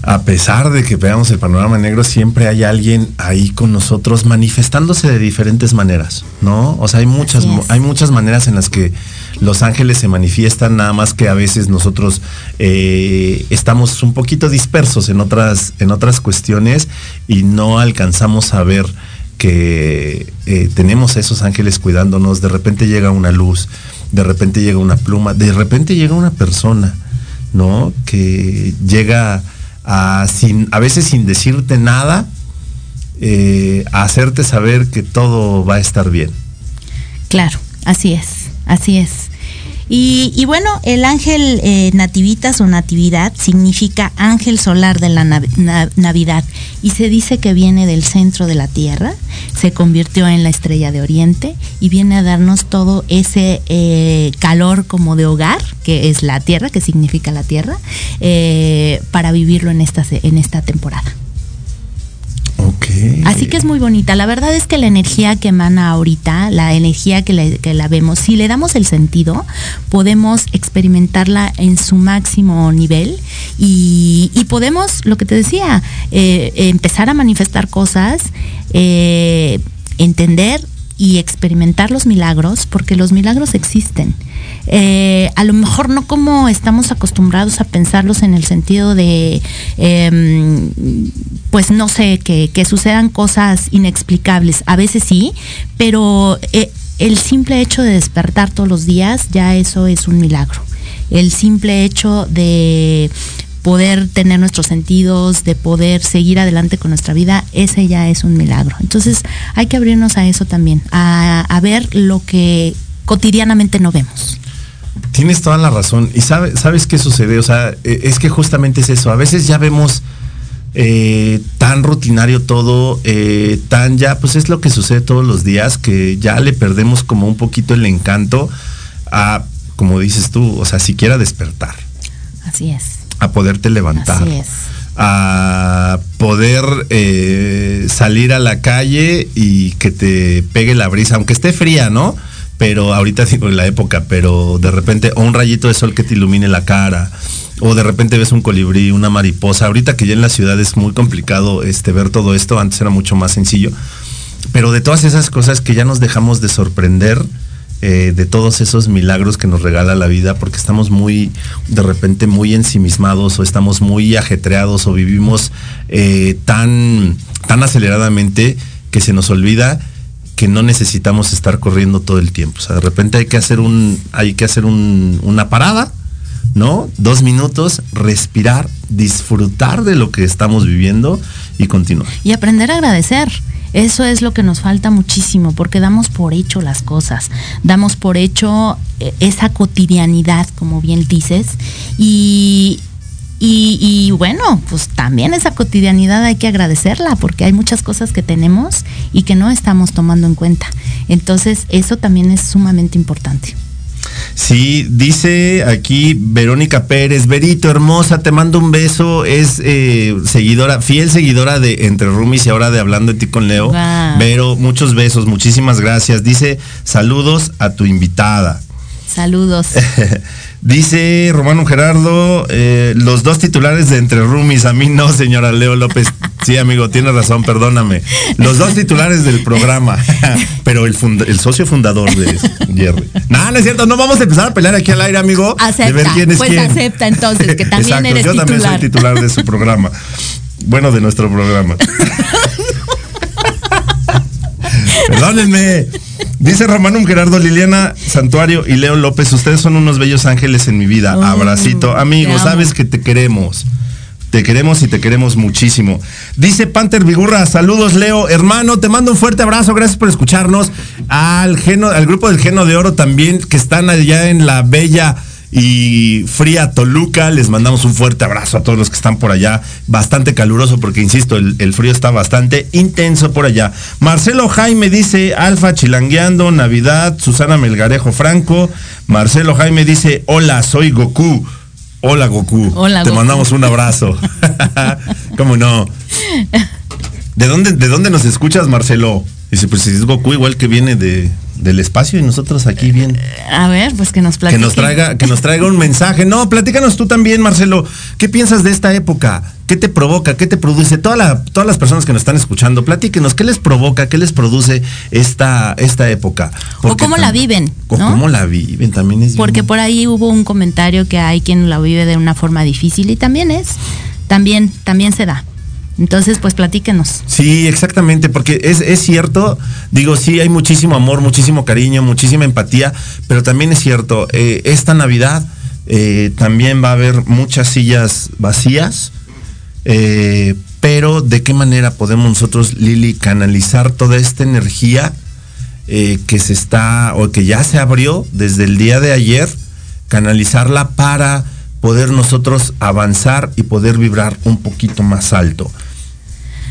a pesar de que veamos el panorama negro, siempre hay alguien ahí con nosotros manifestándose de diferentes maneras, ¿no? O sea, hay muchas, hay muchas maneras en las que los ángeles se manifiestan, nada más que a veces nosotros eh, estamos un poquito dispersos en otras, en otras cuestiones y no alcanzamos a ver que eh, tenemos a esos ángeles cuidándonos, de repente llega una luz, de repente llega una pluma, de repente llega una persona, ¿no? Que llega a, sin, a veces sin decirte nada, eh, a hacerte saber que todo va a estar bien. Claro, así es, así es. Y, bueno, el ángel eh, nativitas o natividad significa ángel solar de la nav- na- Navidad y se dice que viene del centro de la Tierra, se convirtió en la estrella de Oriente y viene a darnos todo ese eh, calor como de hogar, que es la Tierra, que significa la Tierra, eh, para vivirlo en esta, en esta temporada. Así que es muy bonita. La verdad es que la energía que emana ahorita, la energía que, le- la vemos, si le damos el sentido, podemos experimentarla en su máximo nivel y, y podemos, lo que te decía, eh, empezar a manifestar cosas, eh, entender y experimentar los milagros, porque los milagros existen. Eh, a lo mejor no como estamos acostumbrados a pensarlos en el sentido de, em, pues no sé, que, que sucedan cosas inexplicables. A veces sí, pero eh, el simple hecho de despertar todos los días, ya eso es un milagro. El simple hecho de poder tener nuestros sentidos, de poder seguir adelante con nuestra vida, ese ya es un milagro. Entonces hay que abrirnos a eso también, a, a ver lo que cotidianamente no vemos. Tienes toda la razón. ¿Y sabe- sabes qué sucede? O sea, eh, es que justamente es eso. A veces ya vemos eh, tan rutinario todo, eh, tan ya, pues es lo que sucede todos los días, que ya le perdemos como un poquito el encanto a, como dices tú, o sea, siquiera despertar, Así es. A poderte levantar. Así es. a poder eh, salir a la calle y que te pegue la brisa, aunque esté fría, ¿no? Pero ahorita <laughs> digo en la época, pero de repente, o un rayito de sol que te ilumine la cara, o de repente ves un colibrí, una mariposa. Ahorita que ya en la ciudad es muy complicado este, ver todo esto, antes era mucho más sencillo. Pero de todas esas cosas que ya nos dejamos de sorprender, eh, de todos esos milagros que nos regala la vida, porque estamos muy, de repente, muy ensimismados o estamos muy ajetreados o vivimos eh, tan, tan aceleradamente que se nos olvida que no necesitamos estar corriendo todo el tiempo. O sea, de repente hay que hacer un, hay que hacer un- una parada, ¿no? Dos minutos, respirar, disfrutar de lo que estamos viviendo y continuar. Y aprender a agradecer. Eso es lo que nos falta muchísimo, porque damos por hecho las cosas, damos por hecho eh, esa cotidianidad, como bien dices, y, y, y bueno, pues también esa cotidianidad hay que agradecerla, porque hay muchas cosas que tenemos y que no estamos tomando en cuenta. Entonces, eso también es sumamente importante. Sí, dice aquí Verónica Pérez, Verito, hermosa, te mando un beso, es eh, seguidora, fiel seguidora de Entre Rumis y ahora de Hablando de ti con Leo. Guau. Vero, muchos besos, muchísimas gracias. Dice, saludos a tu invitada. Saludos. <laughs> Dice Romano Gerardo, eh, los dos titulares de Entre Rumis, a mí no, señora Leo López. <laughs> Sí, amigo, tiene razón, perdóname. Los dos titulares del programa, <laughs> pero el, funda- el socio fundador de Jerry. No, no es cierto, no vamos a empezar a pelear aquí al aire, amigo. Acepta, de ver quién es pues quién. acepta entonces, que también Exacto, eres yo también soy titular. titular de su programa. Bueno, de nuestro programa. <laughs> Perdónenme. Dice Romanum Gerardo, Liliana Santuario y Leo López, ustedes son unos bellos ángeles en mi vida. Oh, Abracito. Amigo, sabes que te queremos. Te queremos y te queremos muchísimo. Dice Panther Vigurra, saludos Leo, hermano, te mando un fuerte abrazo, gracias por escucharnos. Al geno, al grupo del Geno de Oro también, que están allá en la bella y fría Toluca, les mandamos un fuerte abrazo a todos los que están por allá, bastante caluroso porque insisto, el, el frío está bastante intenso por allá. Marcelo Jaime dice, Alfa Chilangueando, Navidad, Susana Melgarejo Franco, Marcelo Jaime dice, hola, soy Goku. Hola Goku. Hola, Te Goku. mandamos un abrazo. <laughs> ¿Cómo no? ¿De dónde, ¿De dónde nos escuchas, Marcelo? Dice, pues si es Goku, igual que viene de, del espacio y nosotros aquí bien. A ver, pues que nos Que platique. nos traiga, que nos traiga un mensaje. No, platícanos tú también, Marcelo. ¿Qué piensas de esta época? ¿Qué te provoca? ¿Qué te produce? Toda la- todas las personas que nos están escuchando, platíquenos, ¿qué les provoca? ¿Qué les produce esta, esta época? O cómo la viven, o ¿no? cómo la viven también es Porque bien- por ahí hubo un comentario que hay quien la vive de una forma difícil y también es, también, también se da. Entonces, pues platíquenos. Sí, exactamente, porque es, es cierto, digo, sí, hay muchísimo amor, muchísimo cariño, muchísima empatía, pero también es cierto, eh, esta Navidad eh, también va a haber muchas sillas vacías, eh, pero ¿de qué manera podemos nosotros, Lili, canalizar toda esta energía eh, que se está, o que ya se abrió desde el día de ayer, canalizarla para poder nosotros avanzar y poder vibrar un poquito más alto?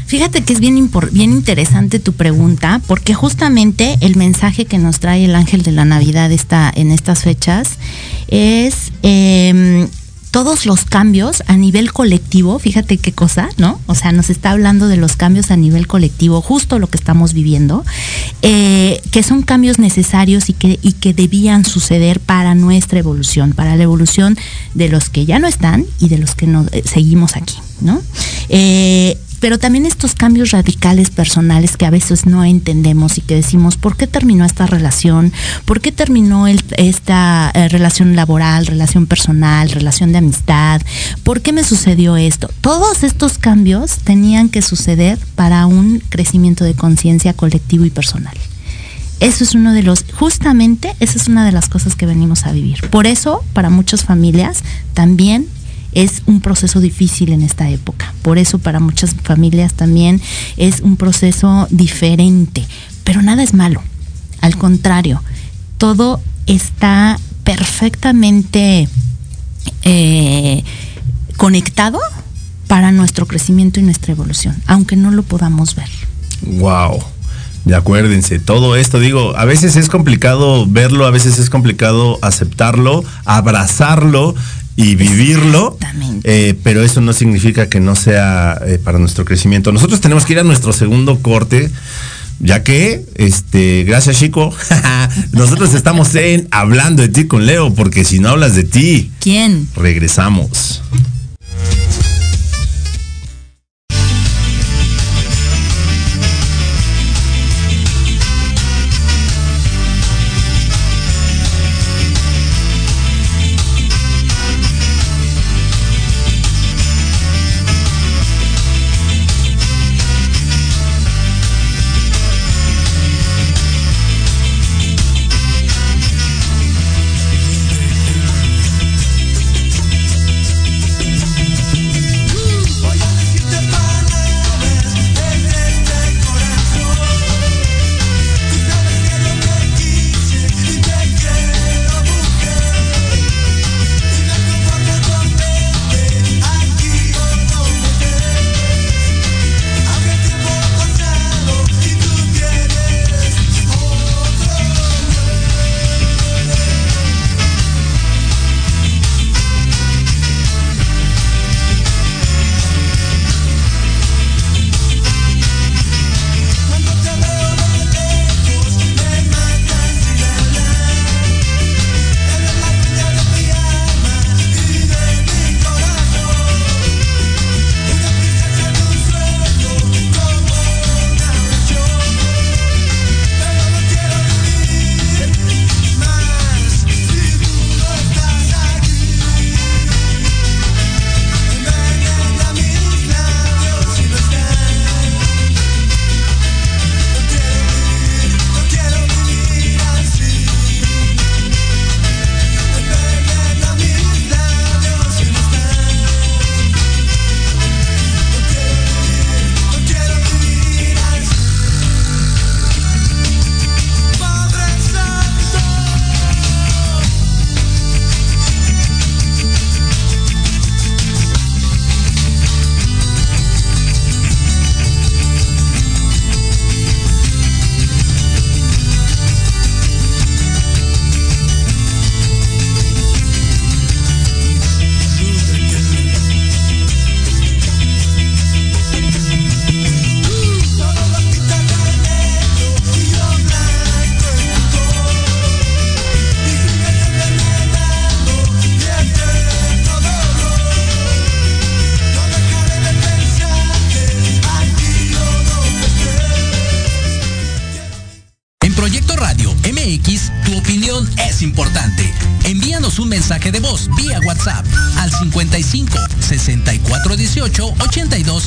Fíjate que es bien, bien interesante tu pregunta, porque justamente el mensaje que nos trae el ángel de la Navidad esta, en estas fechas es em, todos los cambios a nivel colectivo, fíjate qué cosa, ¿no? O sea, nos está hablando de los cambios a nivel colectivo, justo lo que estamos viviendo, eh, que son cambios necesarios y que, y que debían suceder para nuestra evolución, para la evolución de los que ya no están y de los que no, eh, seguimos aquí, ¿no? Eh, pero también estos cambios radicales personales que a veces no entendemos y que decimos, ¿por qué terminó esta relación? ¿Por qué terminó esta eh, relación laboral, relación personal, relación de amistad? ¿Por qué me sucedió esto? Todos estos cambios tenían que suceder para un crecimiento de conciencia colectivo y personal. Eso es uno de los, justamente, esa es una de las cosas que venimos a vivir. Por eso, para muchas familias, también es un proceso difícil en esta época. Por eso, para muchas familias también es un proceso diferente. Pero nada es malo. Al contrario, todo está perfectamente eh, conectado para nuestro crecimiento y nuestra evolución, aunque no lo podamos ver. Wow. De acuérdense, todo esto, digo, a veces es complicado verlo, a veces es complicado aceptarlo, abrazarlo y vivirlo, eh, pero eso no significa que no sea eh, para nuestro crecimiento. Nosotros tenemos que ir a nuestro segundo corte, ya que, este, gracias Chico, <laughs> nosotros estamos en Hablando de ti con Leo, porque si no hablas de ti, ¿Quién? regresamos.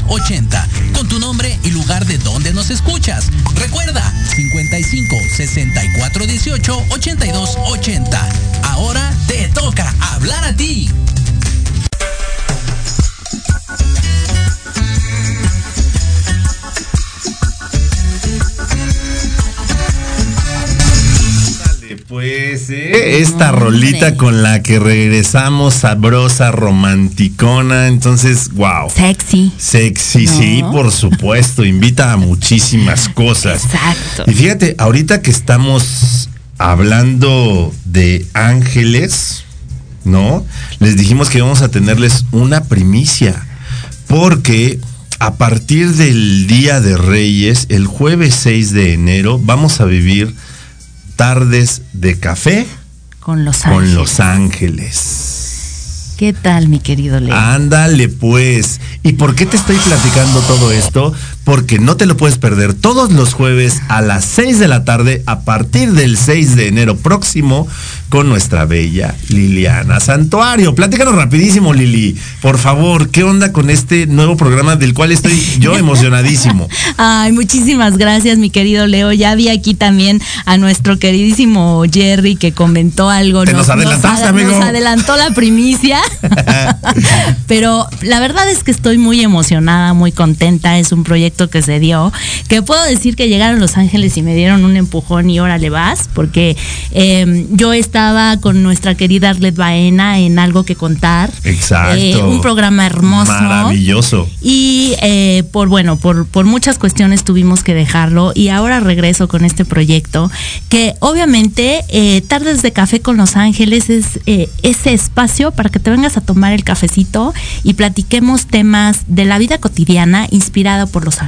80 esta rolita con la que regresamos sabrosa, romanticona, entonces, wow. Sexy. Sexy, sí, por supuesto, invita a muchísimas cosas. Exacto. Y fíjate, ahorita que estamos hablando de ángeles, ¿no? Les dijimos que vamos a tenerles una primicia, porque a partir del Día de Reyes, el jueves 6 de enero, vamos a vivir tardes de café Con Los con Ángeles. Los Ángeles. ¿Qué tal, mi querido Leo? Ándale pues. ¿Y por qué te estoy platicando todo esto? Porque no te lo puedes perder todos los jueves a las 6 de la tarde a partir del 6 de enero próximo con nuestra bella Liliana Santuario. Platícanos rapidísimo, Lili. Por favor, ¿qué onda con este nuevo programa del cual estoy yo <laughs> emocionadísimo? Ay, muchísimas gracias, mi querido Leo. Ya vi aquí también a nuestro queridísimo Jerry que comentó algo. Te nos adelantaste, ad- amigo. Nos adelantó la primicia. <laughs> <laughs> Pero la verdad es que estoy muy emocionada, muy contenta. Es un proyecto que se dio. Que puedo decir que llegaron Los Ángeles y me dieron un empujón y órale vas. Porque eh, yo estaba con nuestra querida Arlet Baena en Algo que Contar. Exacto. Eh, un programa hermoso. Maravilloso. Y eh, por bueno, por, por muchas cuestiones tuvimos que dejarlo y ahora regreso con este proyecto que obviamente eh, Tardes de Café con Los Ángeles es ese espacio para que te vengas a tomar el cafecito y platiquemos temas de la vida cotidiana inspirada por Los Ángeles.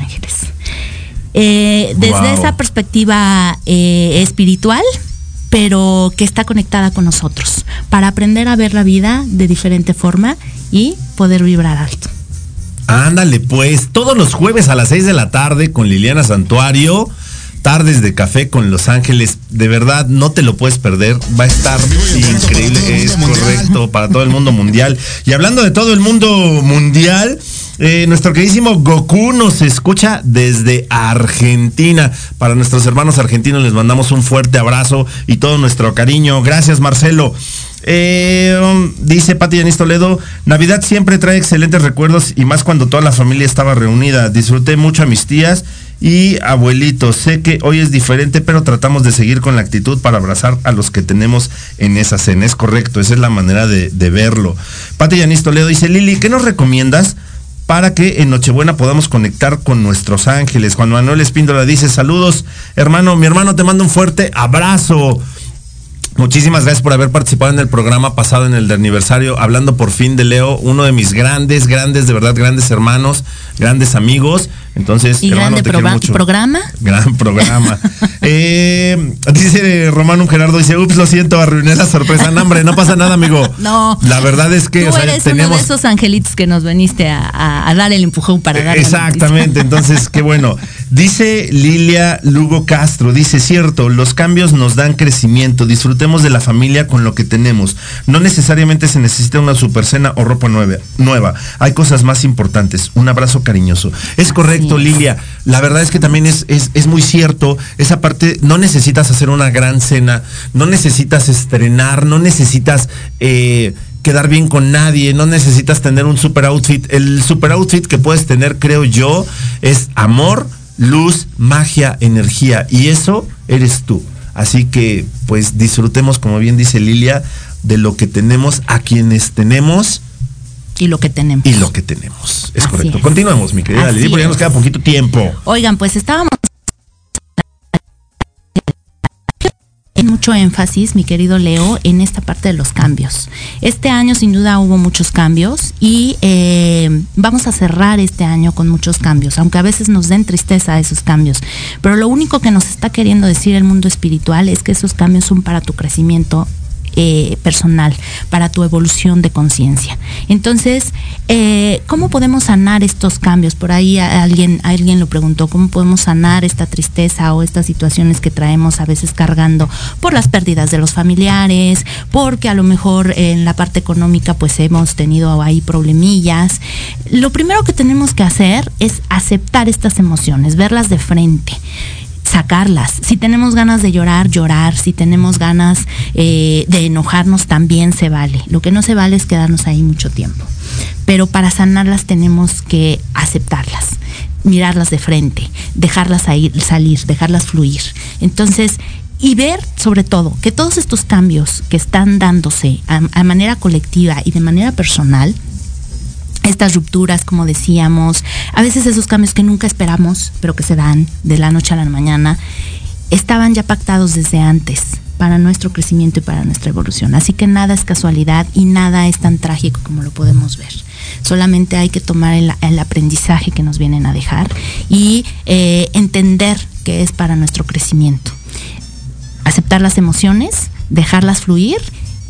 Eh, desde Wow. esa perspectiva eh, espiritual, pero que está conectada con nosotros, para aprender a ver la vida de diferente forma y poder vibrar alto. Ándale, pues, todos los jueves a las 6 de la tarde con Liliana Santuario, tardes de café con Los Ángeles, de verdad no te lo puedes perder, va a estar increíble, es correcto, para todo el mundo mundial. Y hablando de todo el mundo mundial, eh, nuestro queridísimo Goku nos escucha desde Argentina. Para nuestros hermanos argentinos les mandamos un fuerte abrazo y todo nuestro cariño. Gracias, Marcelo. Eh, um, dice Pati Yanis Toledo, Navidad siempre trae excelentes recuerdos y más cuando toda la familia estaba reunida. Disfruté mucho a mis tías y abuelitos. Sé que hoy es diferente, pero tratamos de seguir con la actitud para abrazar a los que tenemos en esa cena. Es correcto, esa es la manera de, de verlo. Pati Yanis Toledo dice, Lili, ¿qué nos recomiendas? Para que en Nochebuena podamos conectar con nuestros ángeles. Juan Manuel Espíndola dice, saludos, hermano, mi hermano te manda un fuerte abrazo. Muchísimas gracias por haber participado en el programa pasado en el de aniversario, hablando por fin de Leo, uno de mis grandes, grandes, de verdad, grandes hermanos, grandes amigos. Entonces, Y hermano, grande te quiero mucho. programa. Gran programa. <laughs> Eh, dice Romano Gerardo, dice, ups, lo siento, arruiné la sorpresa. No, hombre, no pasa nada, amigo. <laughs> No. La verdad es que, Tú o sea, eres uno tenemos... de esos angelitos que nos veniste a, a- a dar el empujón para dar la Exactamente, entonces, qué bueno. Dice Lilia Lugo Castro, dice, cierto, los cambios nos dan crecimiento, disfrutemos de la familia con lo que tenemos. No necesariamente se necesita una supercena o ropa nueva, nueva. Hay cosas más importantes. Un abrazo cariñoso. Es correcto, Lilia. La verdad es que también es, es, es muy cierto. Esa parte, no necesitas hacer una gran cena, no necesitas estrenar, no necesitas... eh, quedar bien con nadie, no necesitas tener un super outfit. El super outfit que puedes tener, creo yo, es amor, luz, magia, energía. Y eso eres tú. Así que, pues disfrutemos, como bien dice Lilia, de lo que tenemos, a quienes tenemos. Y lo que tenemos. Y lo que tenemos. Es Así correcto. es. Continuemos, mi querida Lili, porque ya nos queda poquito tiempo. Oigan, pues estábamos mucho énfasis, mi querido Leo, en esta parte de los cambios. Este año sin duda hubo muchos cambios y eh, vamos a cerrar este año con muchos cambios, aunque a veces nos den tristeza esos cambios. Pero lo único que nos está queriendo decir el mundo espiritual es que esos cambios son para tu crecimiento eh, personal, para tu evolución de conciencia. Entonces, eh, ¿cómo podemos sanar estos cambios? Por ahí alguien, alguien lo preguntó, ¿cómo podemos sanar esta tristeza o estas situaciones que traemos a veces cargando por las pérdidas de los familiares, porque a lo mejor en la parte económica pues hemos tenido ahí problemillas? Lo primero que tenemos que hacer es aceptar estas emociones, verlas de frente sacarlas. Si tenemos ganas de llorar, llorar. Si tenemos ganas eh, de enojarnos, también se vale. Lo que no se vale es quedarnos ahí mucho tiempo. Pero para sanarlas tenemos que aceptarlas, mirarlas de frente, dejarlas salir, dejarlas fluir. Entonces, y ver sobre todo que todos estos cambios que están dándose a manera colectiva y de manera personal, estas rupturas, como decíamos, a veces esos cambios que nunca esperamos, pero que se dan de la noche a la mañana, estaban ya pactados desde antes para nuestro crecimiento y para nuestra evolución. Así que nada es casualidad y nada es tan trágico como lo podemos ver. Solamente hay que tomar el, aprendizaje que nos vienen a dejar y eh, entender que es para nuestro crecimiento. Aceptar las emociones, dejarlas fluir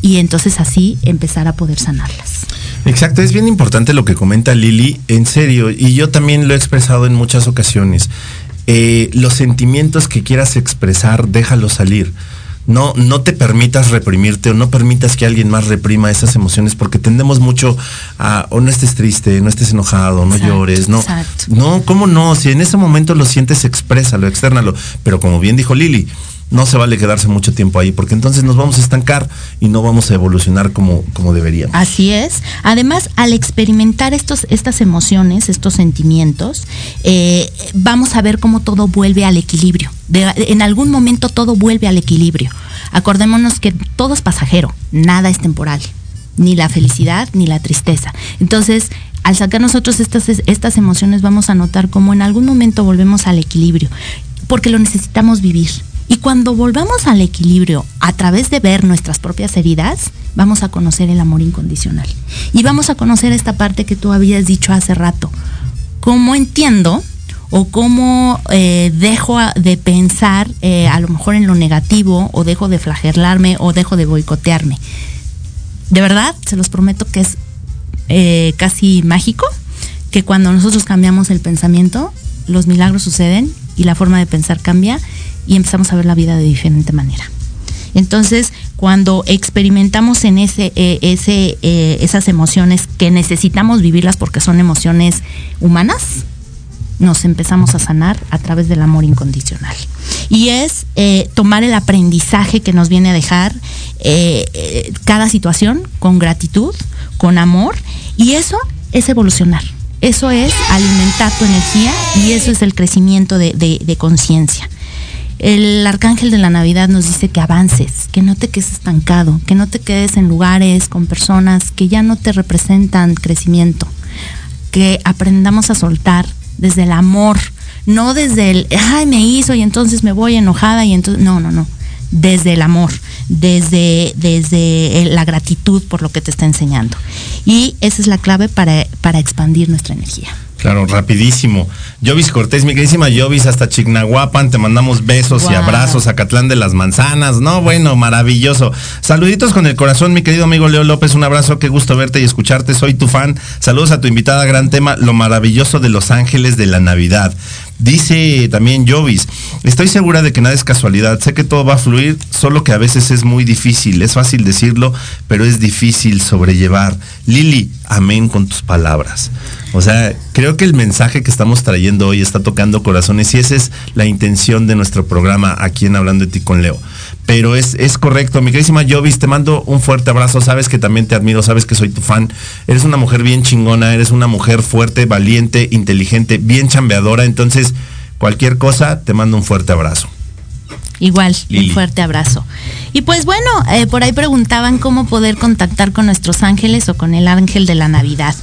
y entonces así empezar a poder sanarlas. Exacto, es bien importante lo que comenta Lili, en serio, y yo también lo he expresado en muchas ocasiones. Eh, los sentimientos que quieras expresar, déjalos salir. No, no te permitas reprimirte o no permitas que alguien más reprima esas emociones porque tendemos mucho a, o no estés triste, no estés enojado, no llores, no. No, ¿cómo no? Si en ese momento lo sientes, exprésalo, externalo. Pero como bien dijo Lili, no se vale quedarse mucho tiempo ahí, porque entonces nos vamos a estancar y no vamos a evolucionar como, como deberíamos. Así es. Además, al experimentar estos, estas emociones, estos sentimientos, eh, vamos a ver cómo todo vuelve al equilibrio. en algún momento todo vuelve al equilibrio. Acordémonos que todo es pasajero, nada es temporal, ni la felicidad ni la tristeza. Entonces, al sacar nosotros estas, estas emociones, vamos a notar cómo en algún momento volvemos al equilibrio, porque lo necesitamos vivir y cuando volvamos al equilibrio a través de ver nuestras propias heridas, vamos a conocer el amor incondicional. Y vamos a conocer esta parte que tú habías dicho hace rato. ¿Cómo entiendo o cómo eh, dejo de pensar eh, a lo mejor en lo negativo o dejo de flagelarme o dejo de boicotearme? De verdad, se los prometo que es eh, casi mágico que cuando nosotros cambiamos el pensamiento, los milagros suceden y la forma de pensar cambia y empezamos a ver la vida de diferente manera. Entonces, cuando experimentamos en ese, eh, ese, eh, esas emociones que necesitamos vivirlas porque son emociones humanas, nos empezamos a sanar a través del amor incondicional. Y es eh, tomar el aprendizaje que nos viene a dejar cada situación con gratitud, con amor, y eso es evolucionar. Eso es alimentar tu energía y eso es el crecimiento de conciencia. El arcángel de la Navidad nos dice que avances, que no te quedes estancado, que no te quedes en lugares con personas que ya no te representan crecimiento, que aprendamos a soltar desde el amor, no desde el, ay, me hizo y entonces me voy enojada y entonces, no, no, no, desde el amor, desde, desde la gratitud por lo que te está enseñando. Y esa es la clave para, para expandir nuestra energía. Claro, rapidísimo. Jovis Cortés, mi queridísima Jovis, hasta Chignahuapan, te mandamos besos y abrazos a Catlán de las Manzanas, ¿no? Bueno, maravilloso. Saluditos con el corazón, mi querido amigo Leo López, un abrazo, qué gusto verte y escucharte, soy tu fan. Saludos a tu invitada, gran tema, lo maravilloso de los ángeles de la Navidad. Dice también Jovis, estoy segura de que nada es casualidad, sé que todo va a fluir, solo que a veces es muy difícil, es fácil decirlo, pero es difícil sobrellevar. Lili, amén con tus palabras. O sea, creo que el mensaje que estamos trayendo hoy está tocando corazones y esa es la intención de nuestro programa aquí en Hablando de ti con Leo. Pero es, es correcto, mi queridísima Jovis, te mando un fuerte abrazo, sabes que también te admiro, sabes que soy tu fan. Eres una mujer bien chingona, eres una mujer fuerte, valiente, inteligente, bien chambeadora, entonces cualquier cosa, te mando un fuerte abrazo. Igual, un fuerte abrazo. Y pues bueno, eh, por ahí preguntaban cómo poder contactar con nuestros ángeles o con el ángel de la Navidad.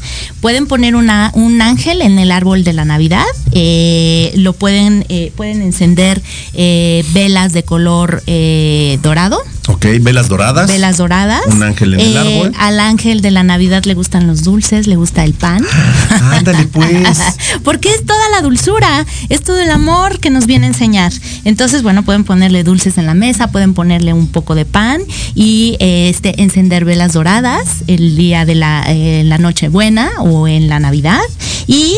Pueden poner una, un ángel en el árbol de la Navidad, eh, lo pueden, eh, pueden encender velas de color dorado Ok, velas doradas. Velas doradas. Un ángel en el Eh, árbol. Al ángel de la Navidad le gustan los dulces, le gusta el pan. Ándale, pues. <laughs> Porque es toda la dulzura, es todo el amor que nos viene a enseñar. Entonces, bueno, pueden ponerle dulces en la mesa, pueden ponerle un poco de pan y eh, este encender velas doradas el día de la, eh, la Nochebuena o en la Navidad. Y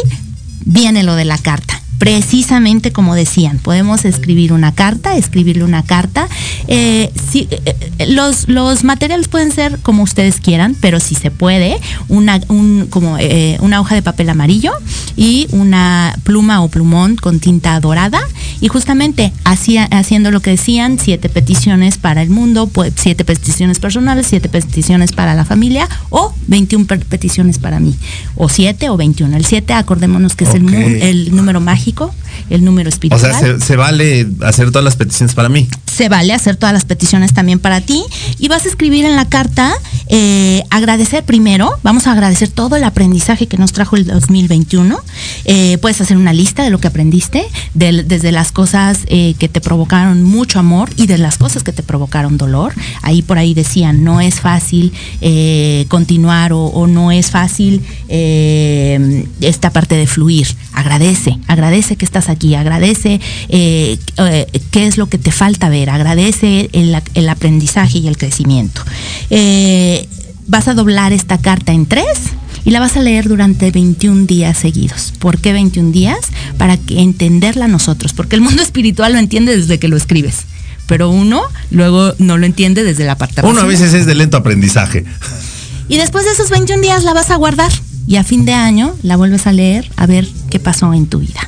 viene lo de la carta. Precisamente como decían, podemos escribir una carta, escribirle una carta. Eh, sí, eh, eh, los, los materiales pueden ser como ustedes quieran, pero si se puede, una, un, como, eh, una hoja de papel amarillo y una pluma o plumón con tinta dorada. Y justamente haciendo lo que decían, siete peticiones para el mundo, siete peticiones personales, siete peticiones para la familia o 21 per- peticiones para mí. O siete o 21. El 7, acordémonos que es el número mágico, México el número O espiritual. sea, se, se vale hacer todas las peticiones para mí. se vale hacer todas las peticiones también para ti. Y vas a escribir en la carta eh, agradecer primero. Vamos a agradecer todo el aprendizaje que nos trajo el 2021 Eh, puedes hacer una lista de lo que aprendiste del- desde las cosas eh, que te provocaron mucho amor y de las cosas que te provocaron dolor. Ahí por ahí decían no es fácil eh, continuar o, o no es fácil esta parte de fluir. Agradece agradece que estás aquí agradece eh, eh, qué es lo que te falta ver agradece el, el aprendizaje y el crecimiento Eh, vas a doblar esta carta en tres y la vas a leer durante 21 días seguidos. ¿Por qué 21 días? Para que entenderla nosotros, porque el mundo <laughs> espiritual lo entiende desde que lo escribes, pero uno luego no lo entiende desde la parte Uno a veces es de lento aprendizaje. Y después de esos 21 días la vas a guardar y a fin de año la vuelves a leer a ver qué pasó en tu vida.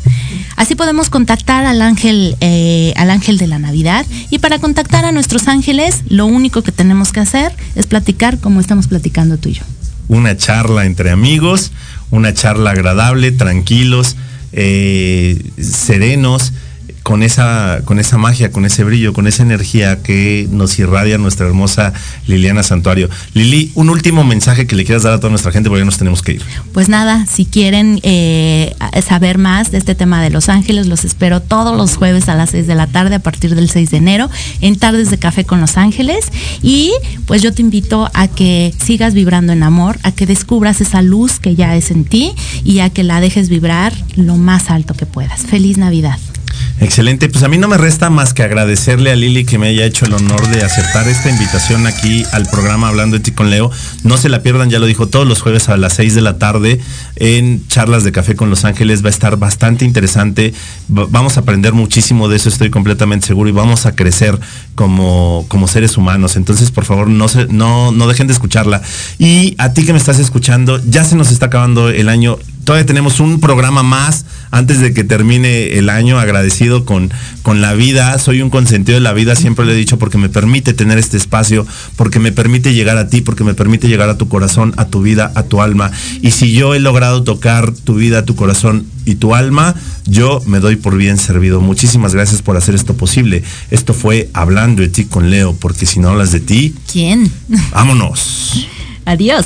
Así podemos contactar al ángel, eh, al ángel de la Navidad. Y para contactar a nuestros ángeles, lo único que tenemos que hacer es platicar como estamos platicando tú y yo. Una charla entre amigos, una charla agradable, tranquilos, eh, serenos, con esa, con esa magia, con ese brillo, con esa energía que nos irradia nuestra hermosa Liliana Santuario. Lili, un último mensaje que le quieras dar a toda nuestra gente porque ya nos tenemos que ir. Pues nada, si quieren eh, saber más de este tema de Los Ángeles, los espero todos los jueves a las 6 de la tarde a partir del 6 de enero en Tardes de Café con Los Ángeles. Y pues yo te invito a que sigas vibrando en amor, a que descubras esa luz que ya es en ti y a que la dejes vibrar lo más alto que puedas. Feliz Navidad. Excelente, pues a mí no me resta más que agradecerle a Lili que me haya hecho el honor de aceptar esta invitación aquí al programa Hablando de ti con Leo. No se la pierdan, ya lo dijo, todos los jueves a las 6 de la tarde en Charlas de Café con Los Ángeles. Va a estar bastante interesante. Va- Vamos a aprender muchísimo de eso, estoy completamente seguro, y vamos a crecer como, como seres humanos. Entonces, por favor, no, se, no, no dejen de escucharla. Y a ti que me estás escuchando, ya se nos está acabando el año. Todavía tenemos un programa más antes de que termine el año agradecido con, con la vida. Soy un consentido de la vida, siempre lo he dicho, porque me permite tener este espacio, porque me permite llegar a ti, porque me permite llegar a tu corazón, a tu vida, a tu alma. Y si yo he logrado tocar tu vida, tu corazón y tu alma, yo me doy por bien servido. Muchísimas gracias por hacer esto posible. Esto fue Hablando de ti con Leo, porque si no hablas de ti, ¿Quién? vámonos. Adiós.